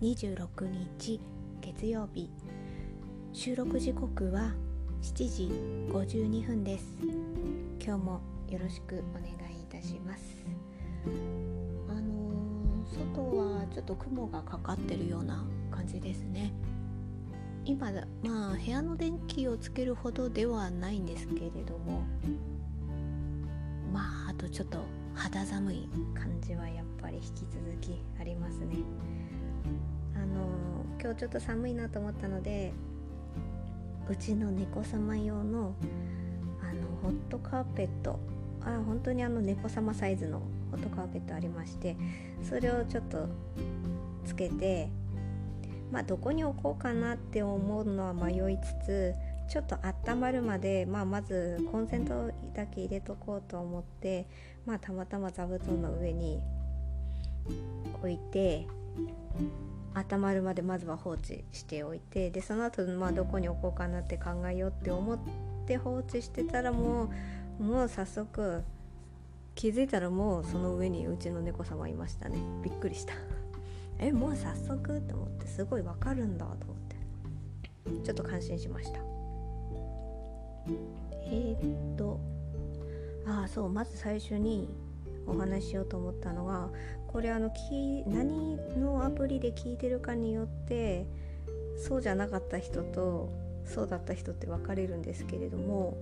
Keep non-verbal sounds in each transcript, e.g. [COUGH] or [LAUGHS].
26日月曜日。収録時刻は7時52分です。今日もよろしくお願いいたします。あのー、外はちょっと雲がかかってるような感じですね。今まあ部屋の電気をつけるほどではないんですけれどもまああとちょっと肌寒い感じはやっぱり引き続きありますね。あの今日ちょっと寒いなと思ったのでうちの猫様用のあのホットカーペットあ本当にあの猫様サイズのホットカーペットありましてそれをちょっとつけてまあどこに置こうかなって思うのは迷いつつちょっと温まるまで、まあ、まずコンセントだけ入れとこうと思って、まあ、たまたま座布団の上に置いて温まるまでまずは放置しておいてでその後、まあどこに置こうかなって考えようって思って放置してたらもうもう早速気づいたらもうその上にうちの猫様いましたね。びっくりした。[LAUGHS] えもう早速って思ってすごいわかるんだと思って。ちょっと感心しました。えー、っとああそうまず最初にお話ししようと思ったのがこれあのき何のアプリで聞いてるかによってそうじゃなかった人とそうだった人って分かれるんですけれども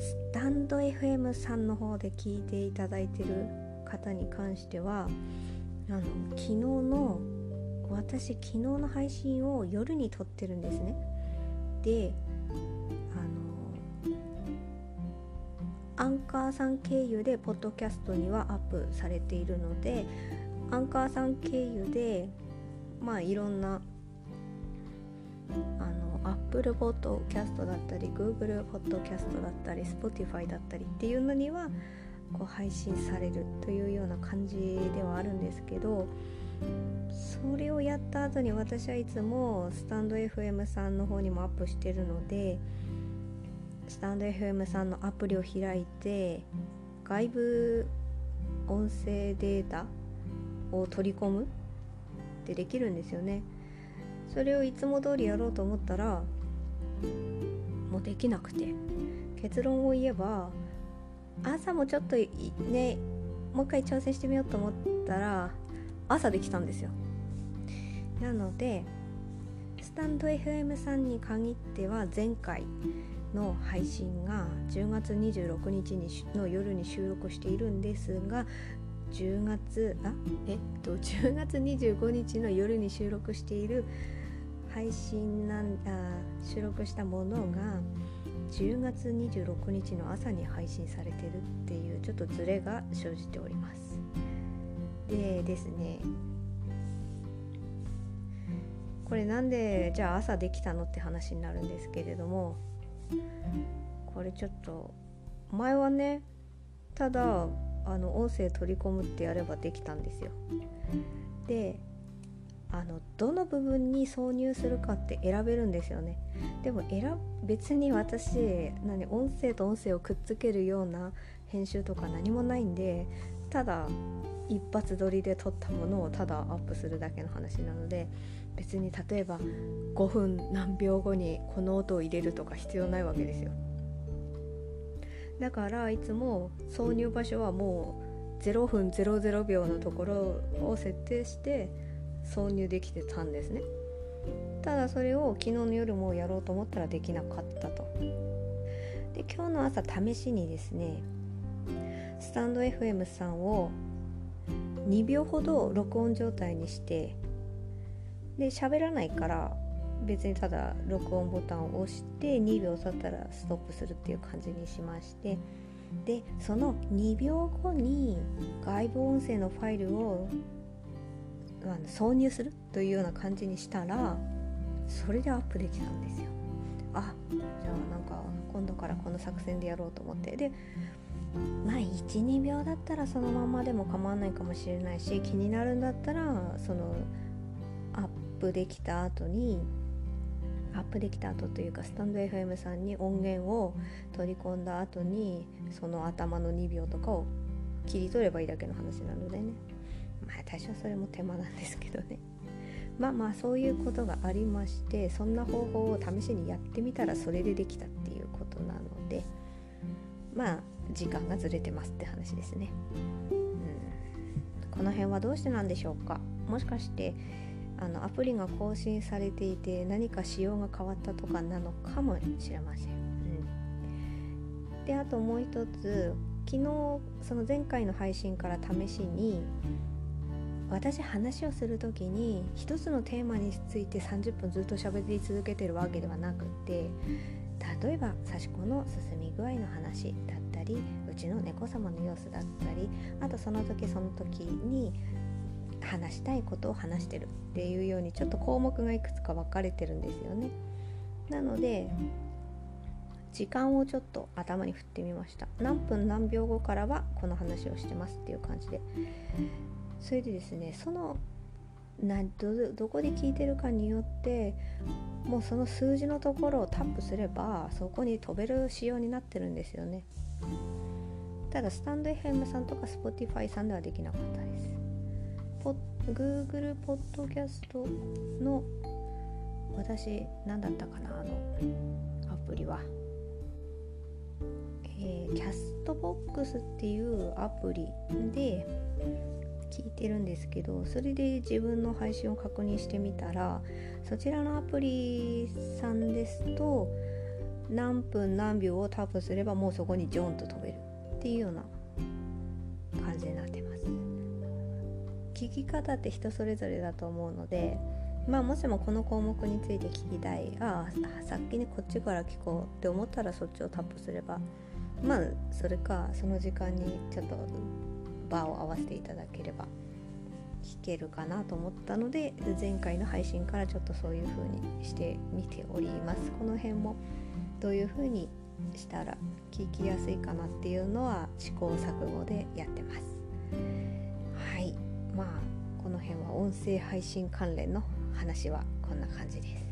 スタンド FM さんの方で聞いていただいてる方に関してはあの昨日の私昨日の配信を夜に撮ってるんですね。でアンカーさん経由でポッドキャストにはアップされているのでアンカーさん経由でまあいろんなあの Apple Podcast だったり Google Podcast だったり Spotify だったりっていうのにはこう配信されるというような感じではあるんですけどそれをやった後に私はいつもスタンド FM さんの方にもアップしてるのでスタンド FM さんのアプリを開いて外部音声データを取り込むってできるんですよね。それをいつも通りやろうと思ったらもうできなくて。結論を言えば朝もちょっとねもう一回挑戦してみようと思ったら朝できたんですよ。なのでスタンド FM さんに限っては前回の配信が10月26日にの夜に収録しているんですが10月あえっと10月25日の夜に収録している配信なんあ収録したものが10月26日の朝に配信されてるっていうちょっとズレが生じております。でですね。これなんでじゃあ朝できたのって話になるんですけれどもこれちょっと前はねただあの音声取り込むってやればできたんですよ。であのどの部分に挿入するかって選べるんですよね。でも選別に私何音声と音声をくっつけるような編集とか何もないんでただ一発撮りで撮ったものをただアップするだけの話なので別に例えば5分何秒後にこの音を入れるとか必要ないわけですよ。だからいつも挿入場所はもう0分00秒のところを設定して挿入できてたんですね。ただそれを昨日の夜もやろうと思ったらできなかったと。で今日の朝試しにですねスタンド FM さんを2秒ほど録音状態にしてで喋らないから別にただ録音ボタンを押して2秒経ったらストップするっていう感じにしましてでその2秒後に外部音声のファイルを挿入するというような感じにしたらそれでアップできたんですよ。あじゃあなんか今度からこの作戦でやろうと思って。でまあ12秒だったらそのままでも構わないかもしれないし気になるんだったらそのプできた後にアップできた後というかスタンド FM さんに音源を取り込んだ後にその頭の2秒とかを切り取ればいいだけの話なのでね。まあ多少それも手間なんですけどね。[LAUGHS] まあまあそういうことがありましてそんな方法を試しにやってみたらそれでできたっていうことなのでまあ時間がずれてますって話ですね、うん、この辺はどうしてなんでしょうか。もしかしてあのアプリが更新されていて何か仕様が変わったとかなのかもしれません、うん、であともう一つ昨日その前回の配信から試しに私話をする時に一つのテーマについて30分ずっと喋り続けてるわけではなくて例えば刺子の進み具合の話だったりうちの猫様の様子だったりあとその時その時に話したいことを話してるっていうようにちょっと項目がいくつか分かれてるんですよね。なので時間をちょっと頭に振ってみました。何分何秒後からはこの話をしてますっていう感じで。それでですねそのなどどこで聞いてるかによってもうその数字のところをタップすればそこに飛べる仕様になってるんですよね。ただスタンド FM さんとか Spotify さんではできなかったです。ポ Google ポッドキャストの私何だったかなあのアプリは。えー、キャストボックスっていうアプリで聞いてるんですけどそれで自分の配信を確認してみたらそちらのアプリさんですと何分何秒をタップすればもうそこにジョンと飛べるっていうような聞き方って人それぞれだと思うのでまあもしもこの項目について聞きたいああ先にこっちから聞こうって思ったらそっちをタップすればまあそれかその時間にちょっと場を合わせていただければ聞けるかなと思ったので前回の配信からちょっとそういう風にしてみております。この辺もどういう風にしたら聞きやすいかなっていうのは試行錯誤でやってます。まあこの辺は音声配信関連の話はこんな感じです。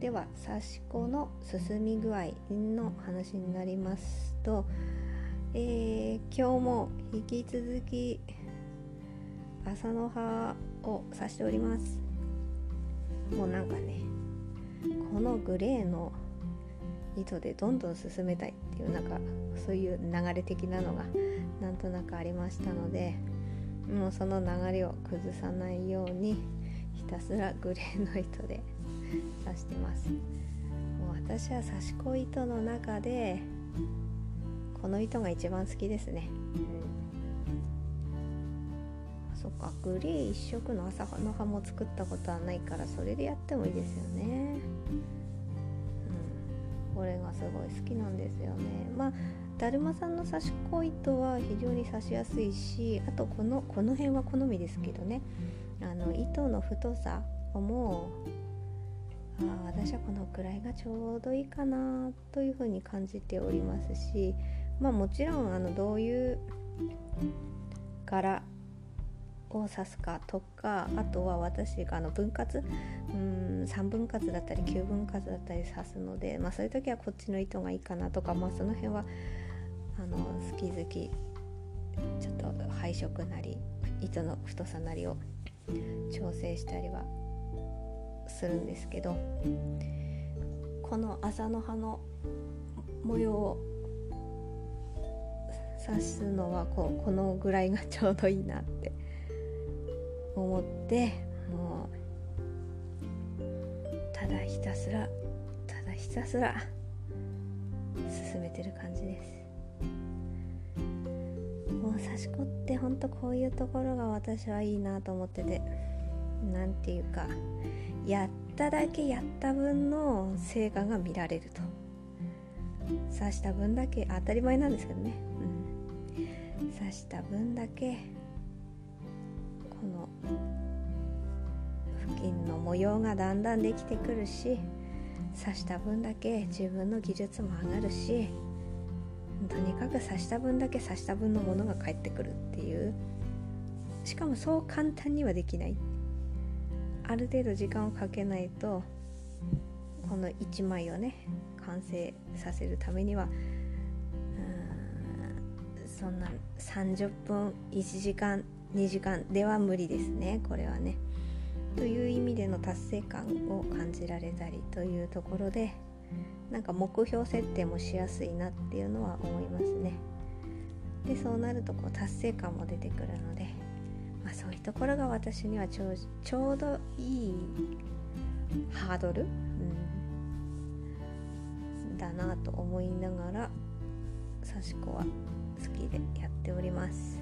では刺し子の進み具合の話になりますと、えー、今日も引き続き朝の葉を刺しております。もうなんかねこのグレーの糸でどんどん進めたいっていうなんかそういう流れ的なのがなんとなくありましたのでもうその流れを崩さないようにひたすらグレーの糸で刺してます。もう私は刺し子糸の中でこの糸が一番好きですね、うん、そっかグレー一色の朝の葉も作ったことはないからそれでやってもいいですよね。うん。これがすごい好きなんですよね。まあだるまさんの刺し子糸は非常に刺しやすいしあとこのこの辺は好みですけどね。あの糸の太さもうあ私はこのくらいがちょうどいいかなというふうに感じておりますしまあもちろんあのどういう柄を指すかとかあとは私があの分割うん3分割だったり9分割だったり指すので、まあ、そういう時はこっちの糸がいいかなとか、まあ、その辺はあの好き好きちょっと配色なり糸の太さなりを調整したりはするんですけどこの麻の葉の模様を刺すのはこうこのぐらいがちょうどいいなって思ってもうただひたすらただひたすら進めてる感じです。もう刺し子ってほんとこういうところが私はいいなと思ってて。何て言うかやっただけやった分の成果が見られると。刺した分だけ当たり前なんですけどね、うん、刺した分だけこの付近の模様がだんだんできてくるし刺した分だけ自分の技術も上がるしとにかく刺した分だけ刺した分のものが返ってくるっていう。しかもそう簡単にはできない。ある程度時間をかけないとこの1枚をね完成させるためにはそんな30分1時間2時間では無理ですね。これはね。という意味での達成感を感じられたりというところでなんか目標設定もしやすいなっていうのは思いますね。でそうなるとこう達成感も出てくるので、まあ、そういうところが私にはちょちょうどいいハードル、うん、だなと思いながら刺し子は好きでやっております。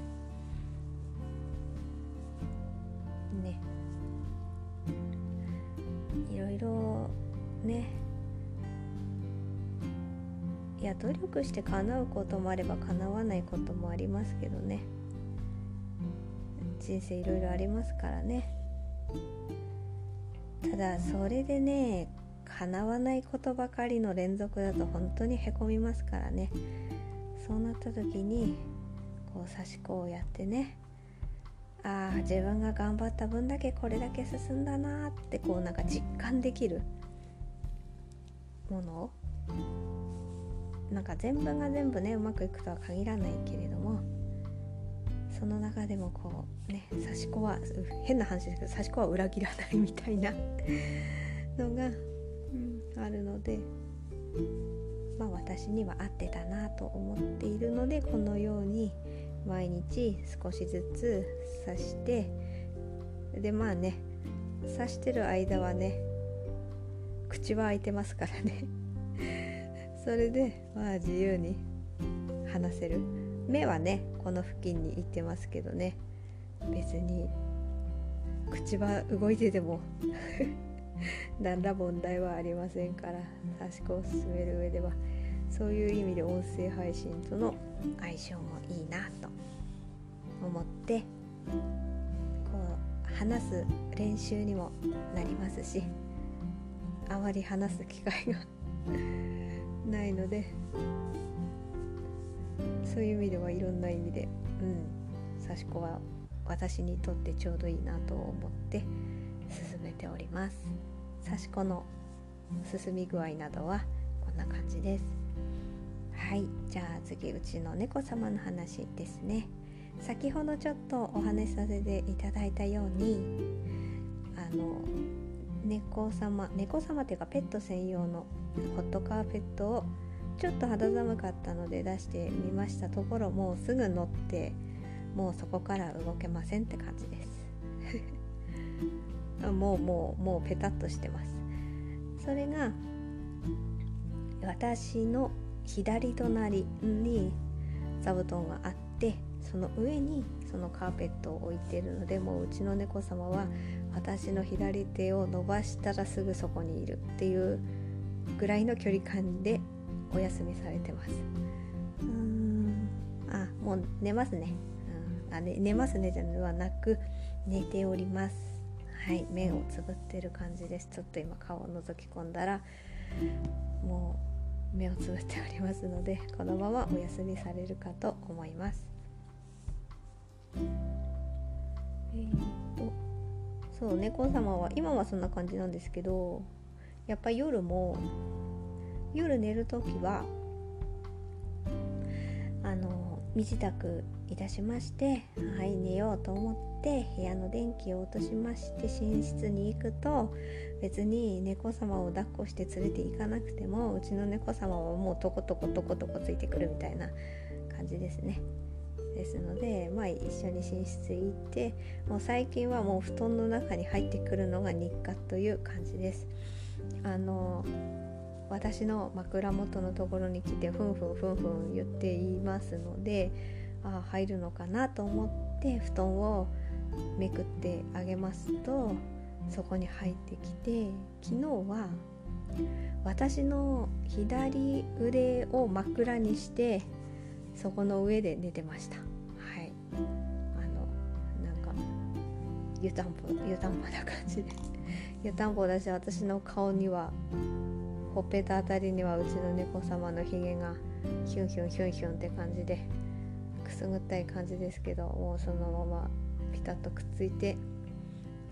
ねいろいろねいや努力して叶うこともあれば叶わないこともありますけどね。人生いろいろありますからね。ただそれでね叶わないことばかりの連続だと本当にへこみますからね。そうなった時にこう刺し子をやってね。ああ自分が頑張った分だけこれだけ進んだなってこうなんか実感できるものなんか全部が全部ねうまくいくとは限らないけれどもその中でもこうね刺し子は変な話ですけど刺し子は裏切らないみたいな [LAUGHS] のが、うん、あるのでまあ私には合ってたなと思っているのでこのように毎日少しずつ刺してでまあね刺してる間はね口は開いてますからね。それでまあ自由に話せる。目はねこの付近に行ってますけどね。別に口は動いてても [LAUGHS] 何ら問題はありませんから差し子を進める上ではそういう意味で音声配信との相性もいいなと思ってこう話す練習にもなりますしあまり話す機会がないのでそういう意味ではいろんな意味でうん刺し子は私にとってちょうどいいなと思って進めております。刺し子の進み具合などはこんな感じです。はいじゃあ次うちの猫様の話ですね。先ほどちょっとお話しさせていただいたようにあの猫様猫様っていうかペット専用のホットカーペットをちょっと肌寒かったので出してみました。ところもうすぐ乗ってもうそこから動けませんって感じです。[LAUGHS] もうもうもうペタッとしてます。それが私の左隣に座布団があってその上にそのカーペットを置いてるのでもううちの猫様は私の左手を伸ばしたらすぐそこにいるっていうぐらいの距離感でお休みされてます。うーん。あもう寝ますね,、うん、あね寝ますねじゃではなく寝ております。はい。目をつぶってる感じです。ちょっと今顔を覗き込んだらもう目をつぶっておりますのでこのままお休みされるかと思います。えー、とそう猫様は今はそんな感じなんですけどやっぱ夜も夜寝る時はあの身支度いたしましてはい寝ようと思って部屋の電気を落としまして寝室に行くと別に猫様を抱っこして連れて行かなくてもうちの猫様はもうトコトコトコトコついてくるみたいな感じですね。ですので、まあ、一緒に寝室行ってもう最近はもう布団の中に入ってくるのが日課という感じです。あの私の枕元のところに来てふんふんふんふん言っていますのであ入るのかなと思って布団をめくってあげますとそこに入ってきて昨日は私の左腕を枕にしてそこの上で寝てました。はい。あのなんか湯たんぽ湯たんぽな感じで。す湯たんぽだし私の顔にはほっぺたあたりにはうちの猫様のひげがヒュンヒュンヒュンヒュンって感じでくすぐったい感じですけどもうそのままピタッとくっついて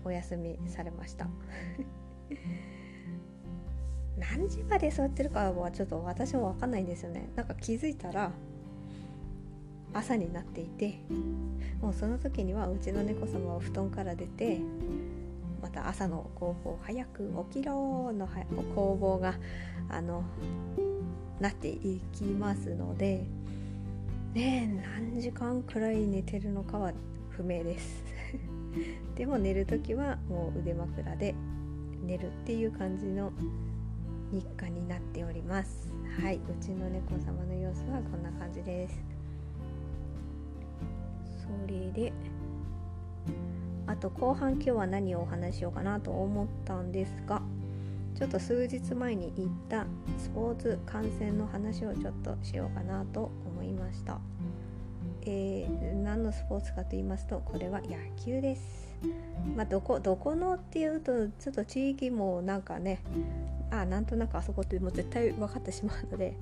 お休みされました。[LAUGHS] 何時まで座ってるかはちょっと私も分かんないんですよね。なんか気づいたら朝になっていてもうその時にはうちの猫様は布団から出てまた朝の工房早く起きろの工房があのなっていきますのでね何時間くらい寝てるのかは不明です。[LAUGHS] でも寝る時はもう腕枕で寝るっていう感じの日課になっております。はいうちの猫様の様子はこんな感じです。それであと後半今日は何をお話しようかなと思ったんですがちょっと数日前に言ったスポーツ観戦の話をちょっとしようかなと思いました、えー、何のスポーツかと言いますとこれは野球です。まあ、どこどこのっていうとちょっと地域もなんかねあなんとなくあそこってもう絶対分かってしまうので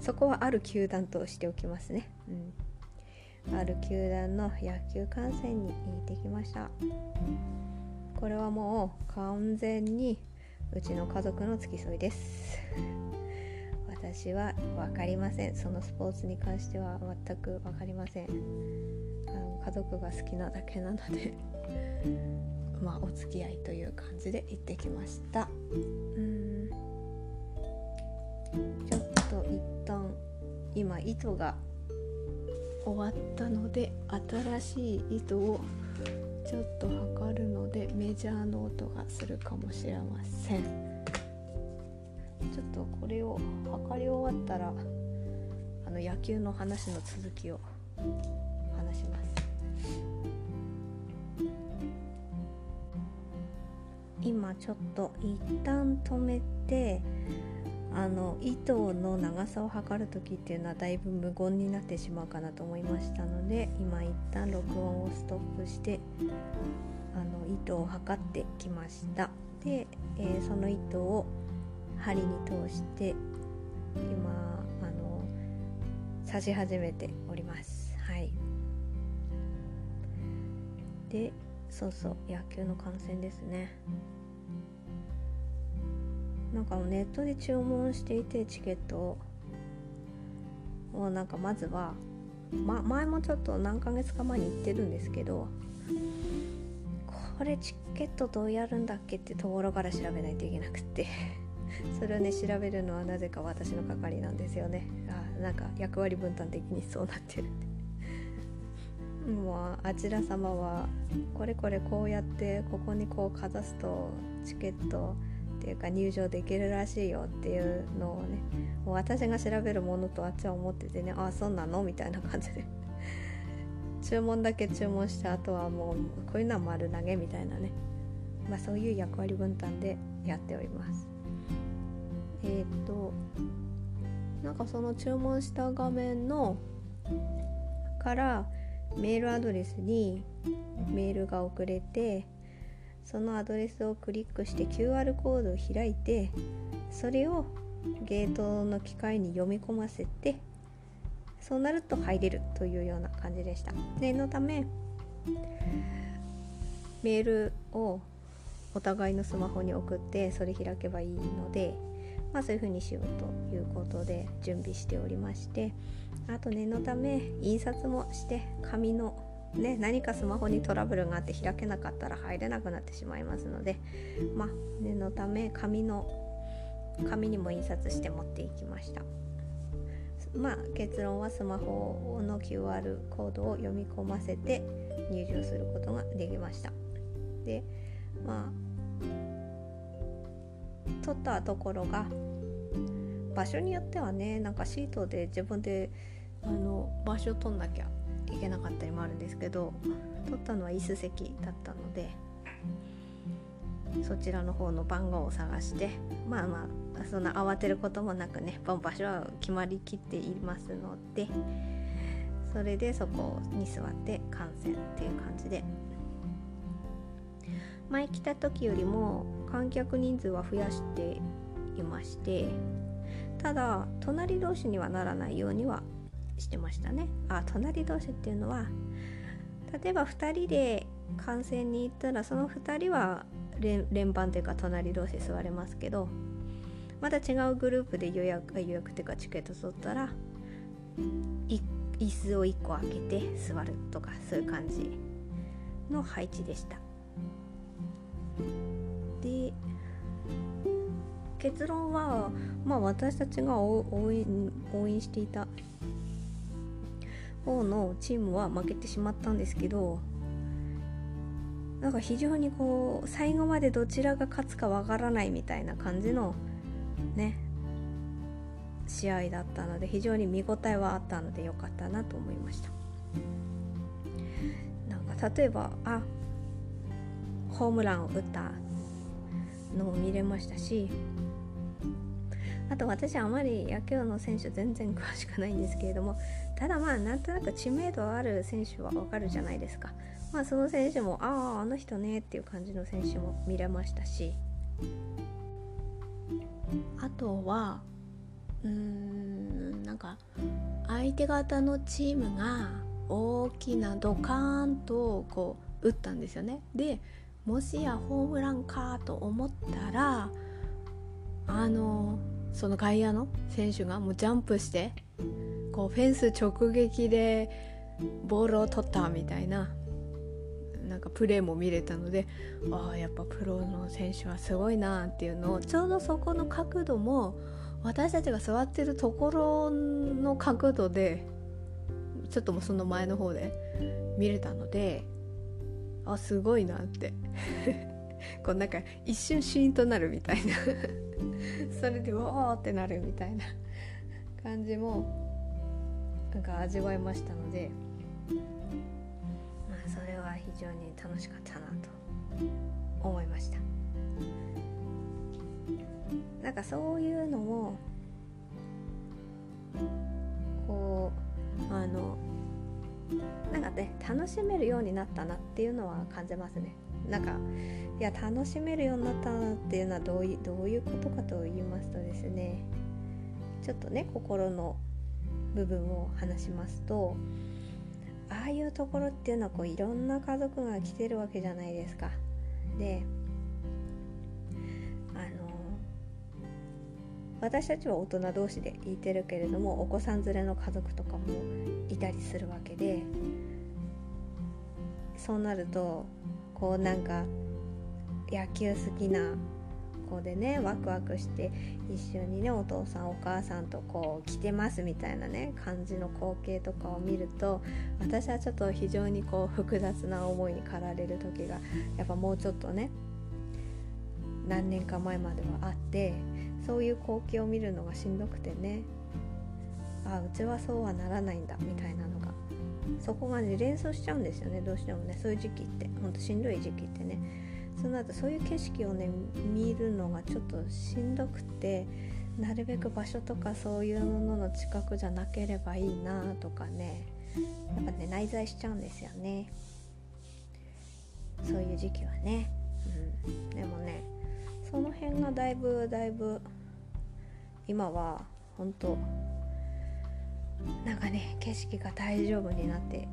そこはある球団としておきますね、うん、ある球団の野球観戦に行ってきました。これはもう完全にうちの家族の付き添いです。私は分かりません。そのスポーツに関しては全く分かりません。あの家族が好きなだけなので [LAUGHS] まあお付き合いという感じで行ってきました。うん。ちょっと一旦今糸が終わったので新しい糸をちょっと測るのでメジャーの音がするかもしれません。ちょっとこれを測り終わったらあの野球の話の続きを話します。今ちょっと一旦止めてあの糸の長さを測る時っていうのはだいぶ無言になってしまうかなと思いましたので今一旦録音をストップしてあの糸を測ってきました。で、えー、その糸を針に通して今あの刺し始めております。はい。でそうそう野球の観戦ですね。なんかネットで注文していてチケットをなんかまずは、ま、前もちょっと何ヶ月か前に行ってるんですけどこれチケットどうやるんだっけってところから調べないといけなくて [LAUGHS] それをね調べるのはなぜか私の係なんですよね。あなんか役割分担的にそうなってる [LAUGHS] もうあちら様はこれこれこうやってここにこうかざすとチケットていうか入場できるらしいよっていうのをねもう私が調べるものとあっちは思っててねああそうなのみたいな感じで。[LAUGHS] 注文だけ注文してあとはもうこういうのは丸投げみたいなね。まあそういう役割分担でやっております。えっ、となんかその注文した画面のからメールアドレスにメールが送れてそのアドレスをクリックして QR コードを開いてそれをゲートの機械に読み込ませてそうなると入れるというような感じでした。念のためメールをお互いのスマホに送ってそれ開けばいいのでまあそういう風にしようということで準備しておりましてあと念のため印刷もして紙のね、何かスマホにトラブルがあって開けなかったら入れなくなってしまいますので、まあ、念のため紙の紙にも印刷して持っていきました。まあ、結論はスマホの QR コードを読み込ませて入場することができました。で、まあ、撮ったところが場所によってはねなんかシートで自分であの場所を取んなきゃいけなかったりもあるんですけど取ったのは椅子席だったのでそちらの方の番号を探してまあまあそんな慌てることもなくね場所は決まりきっていますのでそれでそこに座って観戦っていう感じで。前来た時よりも観客人数は増やしていましてただ隣同士にはならないようにはしてましたね。あ隣同士っていうのは例えば2人で観戦に行ったらその2人は連番というか隣同士座れますけどまた違うグループで予約予約というかチケット取ったら椅子を1個開けて座るとかそういう感じの配置でした。で結論は、まあ、私たちが応援応援していた方のチームは負けてしまったんですけどなんか非常にこう最後までどちらが勝つかわからないみたいな感じのね試合だったので非常に見応えはあったので良かったなと思いました。なんか例えばあホームランを打ったのも見れましたしあと私あまり野球の選手全然詳しくないんですけれどもただまあなんとなく知名度ある選手はわかるじゃないですか。まあその選手もあああの人ねっていう感じの選手も見れましたし。あとはうーんなんか相手方のチームが大きなドカーンとこう打ったんですよね。でもしやホームランかと思ったらあのその外野の選手がもうジャンプしてこうフェンス直撃でボールを取ったみたいななんかプレーも見れたのでああやっぱプロの選手はすごいなっていうのをちょうどそこの角度も私たちが座ってるところの角度でちょっともうその前の方で見れたのであすごいなって。[LAUGHS] こうなんか一瞬シーンとなるみたいな。[LAUGHS] それでわーってなるみたいな [LAUGHS] 感じもなんか味わいましたのでまあそれは非常に楽しかったなと思いました。なんかそういうのもこうあのなんかね楽しめるようになったなっていうのは感じますね。なんかいや楽しめるようになったなっていうのはどういうどういうことかと言いますとですねちょっとね心の部分を話しますとああいうところっていうのはこういろんな家族が来てるわけじゃないですか。であの私たちは大人同士でいてるけれどもお子さん連れの家族とかもいたりするわけでそうなるとこうなんか野球好きな子でねワクワクして一緒にねお父さんお母さんとこう来てますみたいなね感じの光景とかを見ると私はちょっと非常にこう複雑な思いに駆られる時がやっぱもうちょっとね何年か前まではあってそういう光景を見るのがしんどくてねあうちはそうはならないんだみたいなのがそこがね連想しちゃうんですよねどうしてもねそういう時期って。ほんとしんどい時期ってね。そうなるとそういう景色をね見るのがちょっとしんどくてなるべく場所とかそういうものの近くじゃなければいいなとかね。やっぱね内在しちゃうんですよね。そういう時期はね、うん、でもねその辺がだいぶだいぶ今は本当なんかね景色が大丈夫になって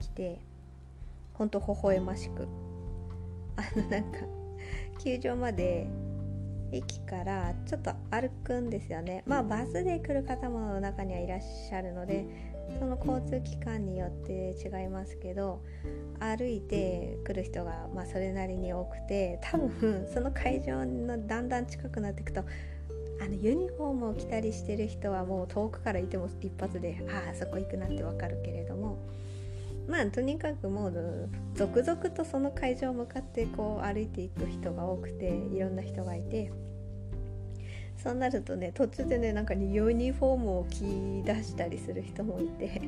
きてほんと微笑ましく。あのなんか球場まで駅からちょっと歩くんですよね。まあバスで来る方も中にはいらっしゃるのでその交通機関によって違いますけど歩いて来る人がまあそれなりに多くて多分その会場のだんだん近くなっていくとあのユニフォームを着たりしてる人はもう遠くからいても一発でああそこ行くなってわかるけれどもまあとにかくもう続々とその会場を向かってこう歩いていく人が多くていろんな人がいてそうなるとね途中でねなんかユニフォームを着出したりする人もいて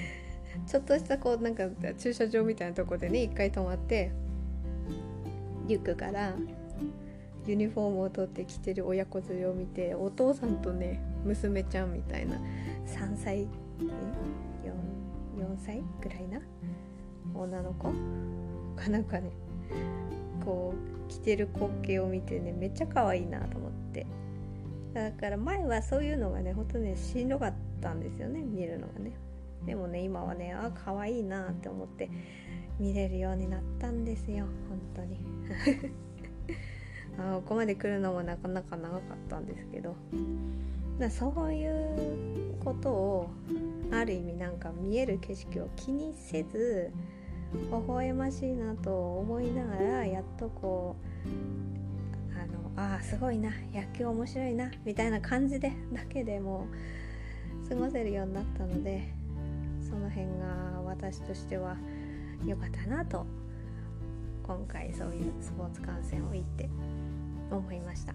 [LAUGHS] ちょっとしたこうなんか駐車場みたいなとこでね一回止まってリュックからユニフォームを取ってきてる親子連れを見てお父さんとね娘ちゃんみたいな3歳4 4歳ぐらいな女の子？かなんかねこう着てる光景を見てねめっちゃ可愛いなと思って。だから前はそういうのがねほんとねしんどかったんですよね見るのがね。でもね今はねあ可愛いなって思って見れるようになったんですよ本当に。[LAUGHS] あここまで来るのもなかなか長かったんですけど。だそういうことをある意味なんか見える景色を気にせず微笑ましいなと思いながらやっとこうあのあすごいな野球面白いなみたいな感じでだけでも過ごせるようになったのでその辺が私としては良かったなと今回そういうスポーツ観戦を行って思いました。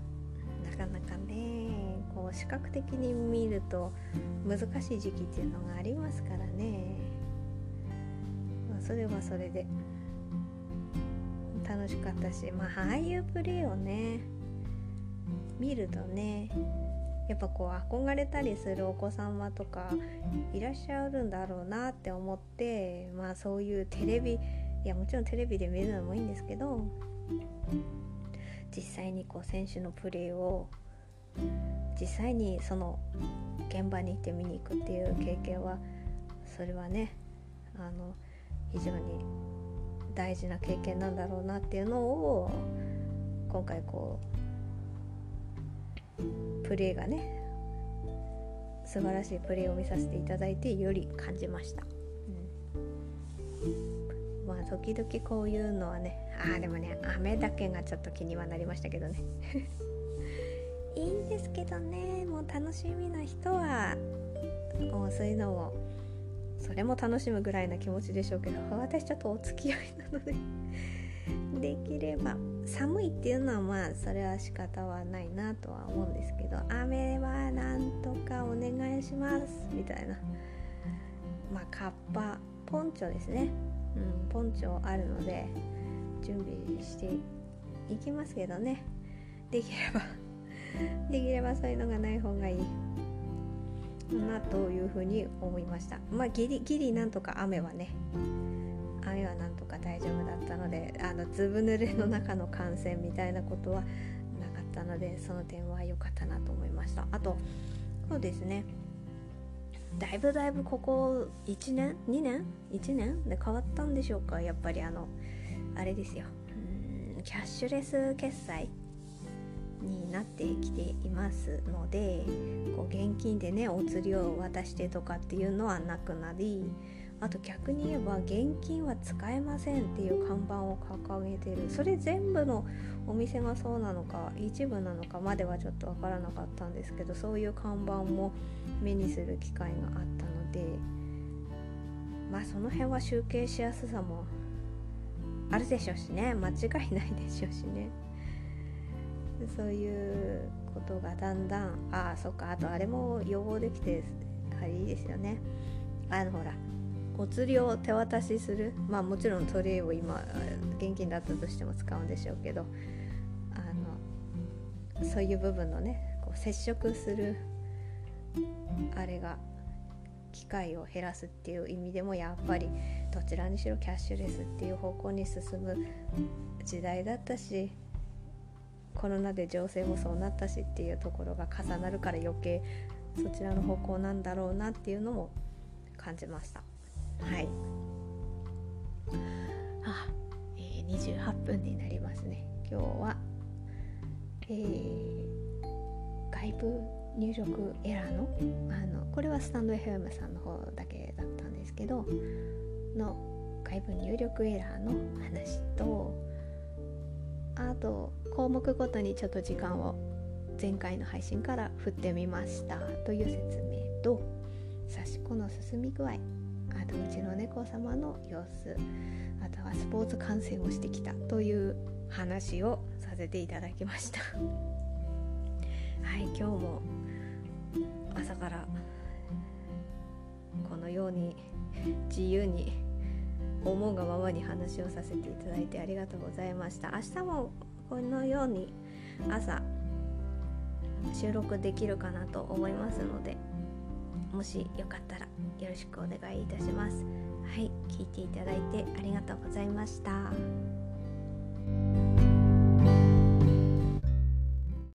なかなかね。こう視覚的に見ると難しい時期っていうのがありますからね、まあ、それはそれで楽しかったしまあああいうプレーをね見るとねやっぱこう憧れたりするお子様とかいらっしゃるんだろうなって思ってまあそういうテレビいやもちろんテレビで見るのもいいんですけど実際にこう選手のプレーを実際にその現場に行って見に行くっていう経験はそれはねあの非常に大事な経験なんだろうなっていうのを今回こうプレーがね素晴らしいプレーを見させていただいてより感じました、うん、まあ時々こういうのはねああでもね雨だけがちょっと気にはなりましたけどね。いいんですけどね。もう楽しみな人はもうそういうのもそれも楽しむぐらいな気持ちでしょうけど私ちょっとお付き合いなので [LAUGHS] できれば寒いっていうのはまあそれは仕方はないなとは思うんですけど雨はなんとかお願いしますみたいな。まあカッパポンチョですね。うんポンチョあるので準備していきますけどね。できればできればそういうのがない方がいい。なというふうに思いました。まあギリギリなんとか雨はね雨はなんとか大丈夫だったのであのずぶ濡れの中の感染みたいなことはなかったのでその点は良かったなと思いました。あとそうですね。だいぶだいぶここ1年2年1年で変わったんでしょうか。やっぱりあのあれですよ。うんキャッシュレス決済。になってきていますのでこう現金でねお釣りを渡してとかっていうのはなくなりあと逆に言えば現金は使えませんっていう看板を掲げてる。それ全部のお店がそうなのか一部なのかまではちょっと分からなかったんですけどそういう看板も目にする機会があったのでまあその辺は集計しやすさもあるでしょうしね。間違いないでしょうしね。そういうことがだんだんああそっかあとあれも予防できてやはりいいですよね。あのほらお釣りを手渡しする。まあもちろんトレイを今現金だったとしても使うんでしょうけどあのそういう部分のねこう接触するあれが機会を減らすっていう意味でもやっぱりどちらにしろキャッシュレスっていう方向に進む時代だったしコロナで情勢もそうなったしっていうところが重なるから余計そちらの方向なんだろうなっていうのも感じました。はいあ、えー、28分になりますね今日は、えー、外部入力エラーのあのこれはスタンド FM さんの方だけだったんですけどの外部入力エラーの話とあと項目ごとにちょっと時間を前回の配信から振ってみましたという説明と刺し子の進み具合。あとうちの猫様の様子。あとはスポーツ観戦をしてきたという話をさせていただきました。はい今日も朝からこのように自由に思うがままに話をさせていただいてありがとうございました。明日もこのように朝収録できるかなと思いますのでもしよかったらよろしくお願いいたします。はい聞いていただいてありがとうございました。